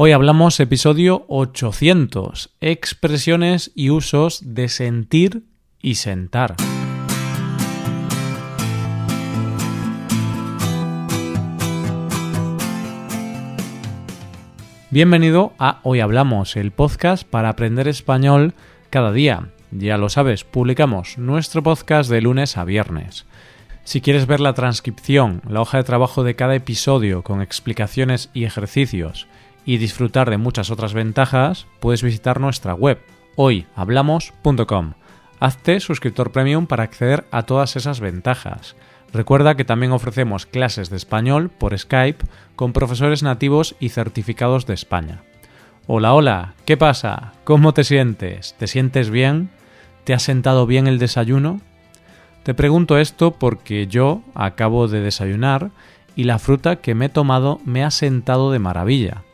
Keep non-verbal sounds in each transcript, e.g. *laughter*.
Hoy hablamos episodio 800, expresiones y usos de sentir y sentar. Bienvenido a Hoy Hablamos, el podcast para aprender español cada día. Ya lo sabes, publicamos nuestro podcast de lunes a viernes. Si quieres ver la transcripción, la hoja de trabajo de cada episodio con explicaciones y ejercicios, y disfrutar de muchas otras ventajas, puedes visitar nuestra web hoyhablamos.com. Hazte suscriptor premium para acceder a todas esas ventajas. Recuerda que también ofrecemos clases de español por Skype con profesores nativos y certificados de España. Hola, hola, ¿qué pasa? ¿Cómo te sientes? ¿Te sientes bien? ¿Te ha sentado bien el desayuno? Te pregunto esto porque yo acabo de desayunar y la fruta que me he tomado me ha sentado de maravilla.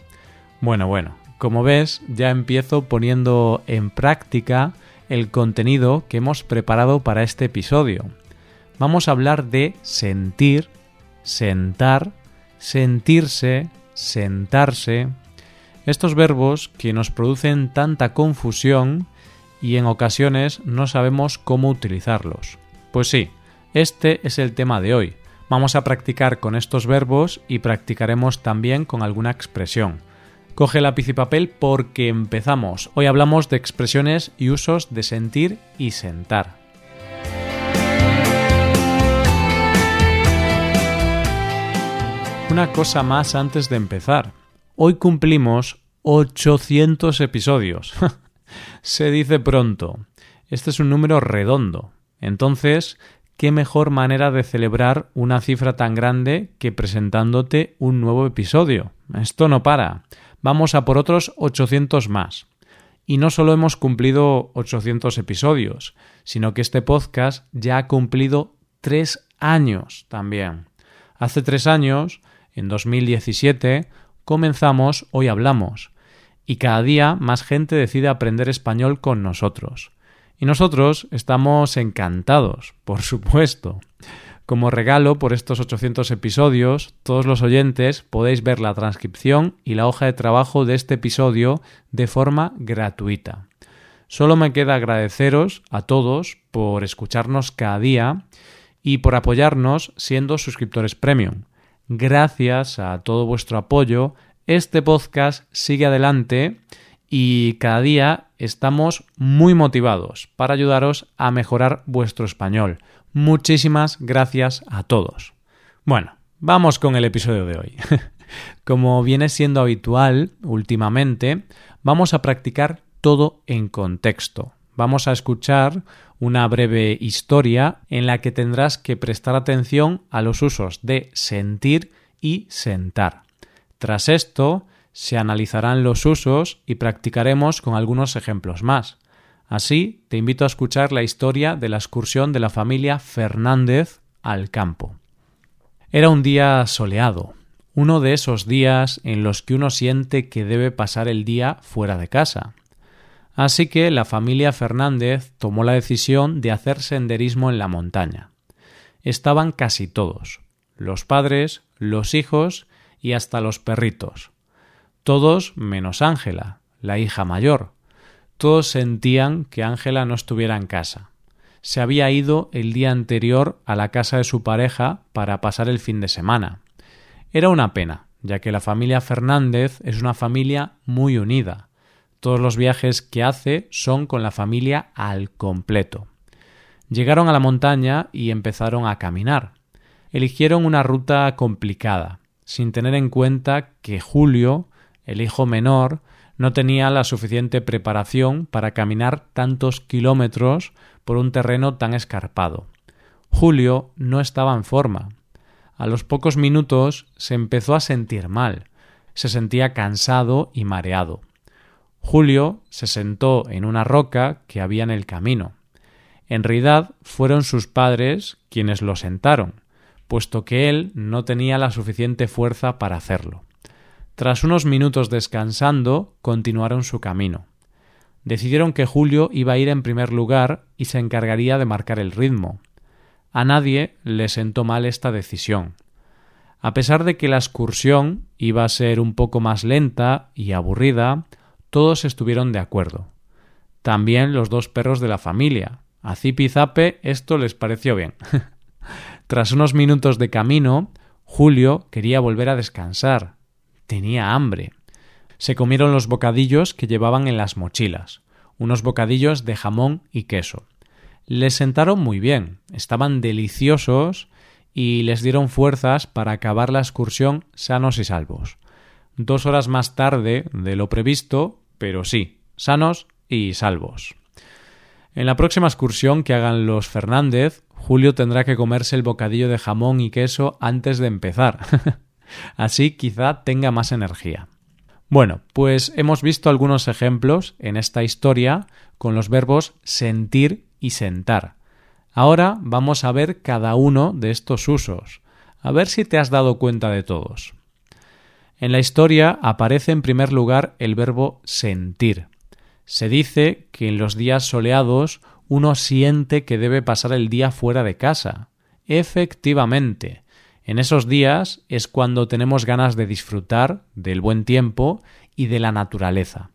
Bueno, bueno, como ves, ya empiezo poniendo en práctica el contenido que hemos preparado para este episodio. Vamos a hablar de sentir, sentar, sentirse, sentarse. Estos verbos que nos producen tanta confusión y en ocasiones no sabemos cómo utilizarlos. Pues sí, este es el tema de hoy. Vamos a practicar con estos verbos y practicaremos también con alguna expresión. Coge lápiz y papel porque empezamos. Hoy hablamos de expresiones y usos de sentir y sentar. Una cosa más antes de empezar. Hoy cumplimos 800 episodios. *laughs* Se dice pronto. Este es un número redondo. Entonces, ¿qué mejor manera de celebrar una cifra tan grande que presentándote un nuevo episodio? Esto no para vamos a por otros 800 más. Y no solo hemos cumplido 800 episodios, sino que este podcast ya ha cumplido tres años también. Hace tres años, en 2017, comenzamos Hoy Hablamos, y cada día más gente decide aprender español con nosotros. Y nosotros estamos encantados, por supuesto. Como regalo por estos 800 episodios, todos los oyentes podéis ver la transcripción y la hoja de trabajo de este episodio de forma gratuita. Solo me queda agradeceros a todos por escucharnos cada día y por apoyarnos siendo suscriptores premium. Gracias a todo vuestro apoyo, este podcast sigue adelante y cada día estamos muy motivados para ayudaros a mejorar vuestro español. Muchísimas gracias a todos. Bueno, vamos con el episodio de hoy. *laughs* Como viene siendo habitual últimamente, vamos a practicar todo en contexto. Vamos a escuchar una breve historia en la que tendrás que prestar atención a los usos de sentir y sentar. Tras esto, se analizarán los usos y practicaremos con algunos ejemplos más. Así, te invito a escuchar la historia de la excursión de la familia Fernández al campo. Era un día soleado, uno de esos días en los que uno siente que debe pasar el día fuera de casa. Así que la familia Fernández tomó la decisión de hacer senderismo en la montaña. Estaban casi todos, los padres, los hijos y hasta los perritos. Todos menos Ángela, la hija mayor, todos sentían que Ángela no estuviera en casa. Se había ido el día anterior a la casa de su pareja para pasar el fin de semana. Era una pena, ya que la familia Fernández es una familia muy unida. Todos los viajes que hace son con la familia al completo. Llegaron a la montaña y empezaron a caminar. Eligieron una ruta complicada, sin tener en cuenta que Julio, el hijo menor, no tenía la suficiente preparación para caminar tantos kilómetros por un terreno tan escarpado. Julio no estaba en forma. A los pocos minutos se empezó a sentir mal. Se sentía cansado y mareado. Julio se sentó en una roca que había en el camino. En realidad fueron sus padres quienes lo sentaron, puesto que él no tenía la suficiente fuerza para hacerlo. Tras unos minutos descansando, continuaron su camino. Decidieron que Julio iba a ir en primer lugar y se encargaría de marcar el ritmo. A nadie le sentó mal esta decisión. A pesar de que la excursión iba a ser un poco más lenta y aburrida, todos estuvieron de acuerdo. También los dos perros de la familia. A Zip y Zape esto les pareció bien. *laughs* Tras unos minutos de camino, Julio quería volver a descansar. Tenía hambre. Se comieron los bocadillos que llevaban en las mochilas, unos bocadillos de jamón y queso. Les sentaron muy bien, estaban deliciosos y les dieron fuerzas para acabar la excursión sanos y salvos. Dos horas más tarde de lo previsto, pero sí, sanos y salvos. En la próxima excursión que hagan los Fernández, Julio tendrá que comerse el bocadillo de jamón y queso antes de empezar. *laughs* Así quizá tenga más energía. Bueno, pues hemos visto algunos ejemplos en esta historia con los verbos sentir y sentar. Ahora vamos a ver cada uno de estos usos, a ver si te has dado cuenta de todos. En la historia aparece en primer lugar el verbo sentir. Se dice que en los días soleados uno siente que debe pasar el día fuera de casa. Efectivamente, en esos días es cuando tenemos ganas de disfrutar del buen tiempo y de la naturaleza.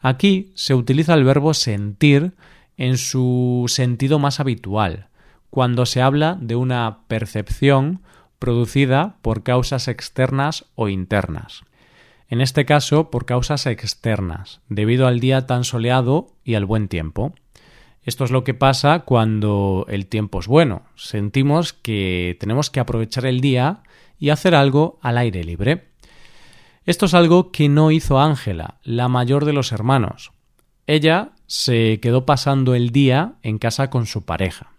Aquí se utiliza el verbo sentir en su sentido más habitual, cuando se habla de una percepción producida por causas externas o internas. En este caso, por causas externas, debido al día tan soleado y al buen tiempo. Esto es lo que pasa cuando el tiempo es bueno. Sentimos que tenemos que aprovechar el día y hacer algo al aire libre. Esto es algo que no hizo Ángela, la mayor de los hermanos. Ella se quedó pasando el día en casa con su pareja,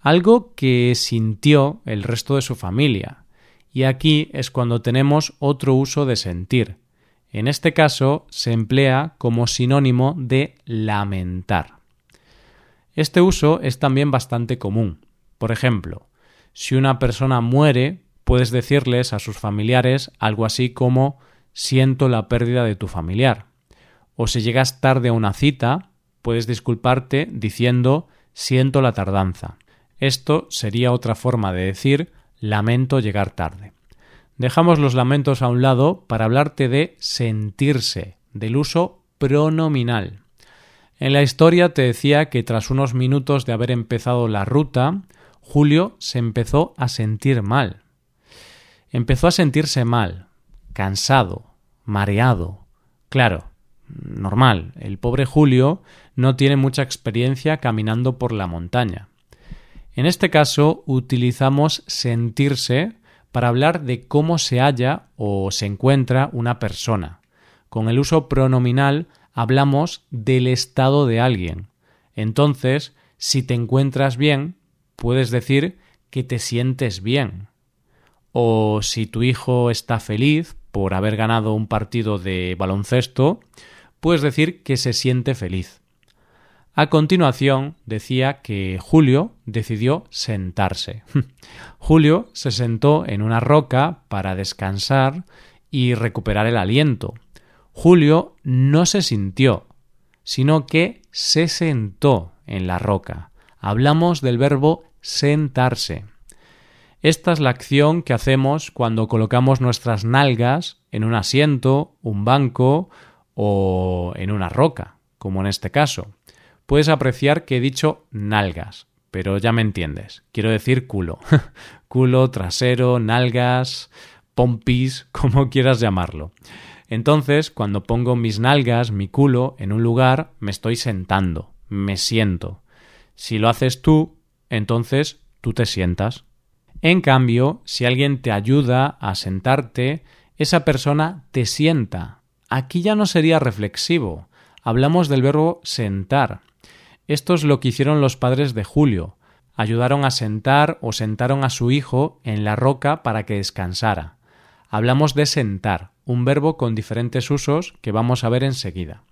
algo que sintió el resto de su familia. Y aquí es cuando tenemos otro uso de sentir. En este caso se emplea como sinónimo de lamentar. Este uso es también bastante común. Por ejemplo, si una persona muere, puedes decirles a sus familiares algo así como siento la pérdida de tu familiar. O si llegas tarde a una cita, puedes disculparte diciendo siento la tardanza. Esto sería otra forma de decir lamento llegar tarde. Dejamos los lamentos a un lado para hablarte de sentirse, del uso pronominal. En la historia te decía que tras unos minutos de haber empezado la ruta, Julio se empezó a sentir mal. Empezó a sentirse mal, cansado, mareado. Claro, normal. El pobre Julio no tiene mucha experiencia caminando por la montaña. En este caso utilizamos sentirse para hablar de cómo se halla o se encuentra una persona. Con el uso pronominal hablamos del estado de alguien. Entonces, si te encuentras bien, puedes decir que te sientes bien. O si tu hijo está feliz por haber ganado un partido de baloncesto, puedes decir que se siente feliz. A continuación decía que Julio decidió sentarse. *laughs* Julio se sentó en una roca para descansar y recuperar el aliento. Julio no se sintió, sino que se sentó en la roca. Hablamos del verbo sentarse. Esta es la acción que hacemos cuando colocamos nuestras nalgas en un asiento, un banco o en una roca, como en este caso. Puedes apreciar que he dicho nalgas, pero ya me entiendes. Quiero decir culo. *laughs* culo, trasero, nalgas, pompis, *laughs* como quieras llamarlo. Entonces, cuando pongo mis nalgas, mi culo, en un lugar, me estoy sentando, me siento. Si lo haces tú, entonces tú te sientas. En cambio, si alguien te ayuda a sentarte, esa persona te sienta, Aquí ya no sería reflexivo. Hablamos del verbo sentar. Esto es lo que hicieron los padres de Julio. Ayudaron a sentar o sentaron a su hijo en la roca para que descansara. Hablamos de sentar, un verbo con diferentes usos que vamos a ver enseguida.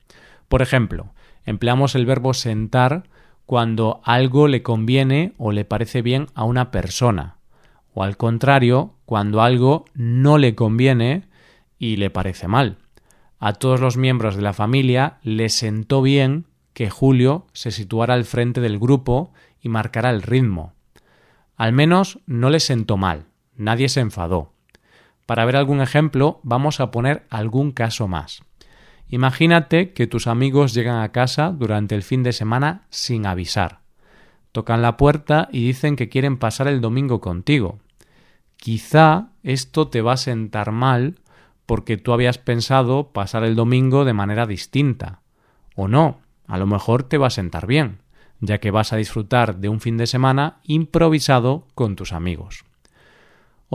Por ejemplo, empleamos el verbo sentar cuando algo le conviene o le parece bien a una persona, o al contrario, cuando algo no le conviene y le parece mal. A todos los miembros de la familia les sentó bien que Julio se situara al frente del grupo y marcara el ritmo. Al menos no les sentó mal, nadie se enfadó. Para ver algún ejemplo, vamos a poner algún caso más. Imagínate que tus amigos llegan a casa durante el fin de semana sin avisar. Tocan la puerta y dicen que quieren pasar el domingo contigo. Quizá esto te va a sentar mal porque tú habías pensado pasar el domingo de manera distinta. O no, a lo mejor te va a sentar bien, ya que vas a disfrutar de un fin de semana improvisado con tus amigos.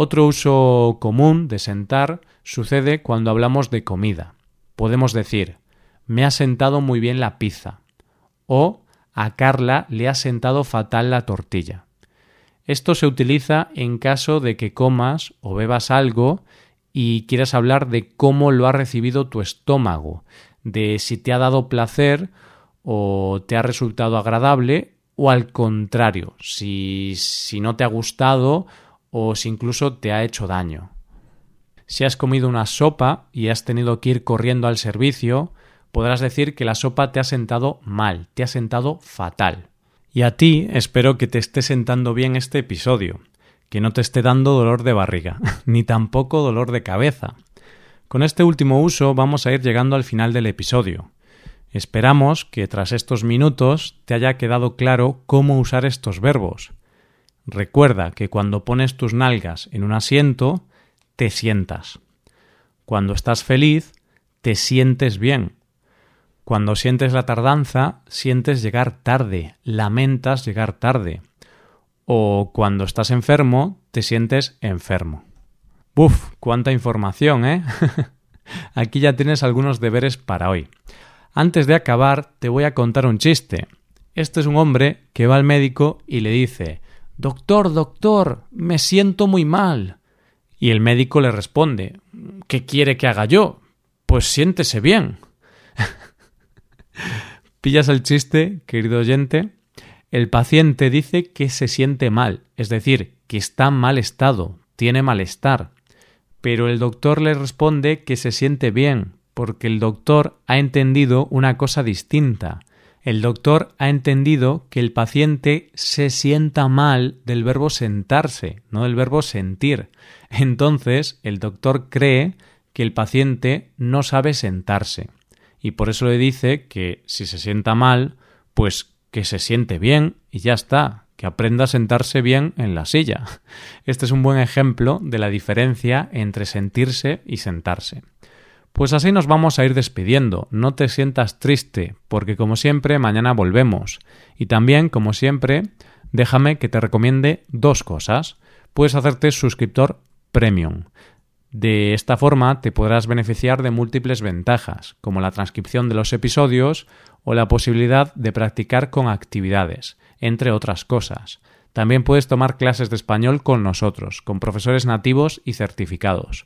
Otro uso común de sentar sucede cuando hablamos de comida. Podemos decir me ha sentado muy bien la pizza o a Carla le ha sentado fatal la tortilla. Esto se utiliza en caso de que comas o bebas algo y quieras hablar de cómo lo ha recibido tu estómago, de si te ha dado placer o te ha resultado agradable o al contrario, si, si no te ha gustado o si incluso te ha hecho daño. Si has comido una sopa y has tenido que ir corriendo al servicio, podrás decir que la sopa te ha sentado mal, te ha sentado fatal. Y a ti espero que te esté sentando bien este episodio, que no te esté dando dolor de barriga, *laughs* ni tampoco dolor de cabeza. Con este último uso vamos a ir llegando al final del episodio. Esperamos que tras estos minutos te haya quedado claro cómo usar estos verbos. Recuerda que cuando pones tus nalgas en un asiento, te sientas. Cuando estás feliz, te sientes bien. Cuando sientes la tardanza, sientes llegar tarde, lamentas llegar tarde. O cuando estás enfermo, te sientes enfermo. Buf, cuánta información, ¿eh? *laughs* Aquí ya tienes algunos deberes para hoy. Antes de acabar, te voy a contar un chiste. Este es un hombre que va al médico y le dice Doctor, doctor, me siento muy mal. Y el médico le responde ¿Qué quiere que haga yo? Pues siéntese bien. *laughs* ¿Pillas el chiste, querido oyente? El paciente dice que se siente mal, es decir, que está en mal estado, tiene malestar. Pero el doctor le responde que se siente bien, porque el doctor ha entendido una cosa distinta. El doctor ha entendido que el paciente se sienta mal del verbo sentarse, no del verbo sentir. Entonces, el doctor cree que el paciente no sabe sentarse y por eso le dice que si se sienta mal, pues que se siente bien y ya está, que aprenda a sentarse bien en la silla. Este es un buen ejemplo de la diferencia entre sentirse y sentarse. Pues así nos vamos a ir despidiendo. No te sientas triste, porque como siempre mañana volvemos. Y también, como siempre, déjame que te recomiende dos cosas. Puedes hacerte suscriptor premium. De esta forma te podrás beneficiar de múltiples ventajas, como la transcripción de los episodios o la posibilidad de practicar con actividades, entre otras cosas. También puedes tomar clases de español con nosotros, con profesores nativos y certificados.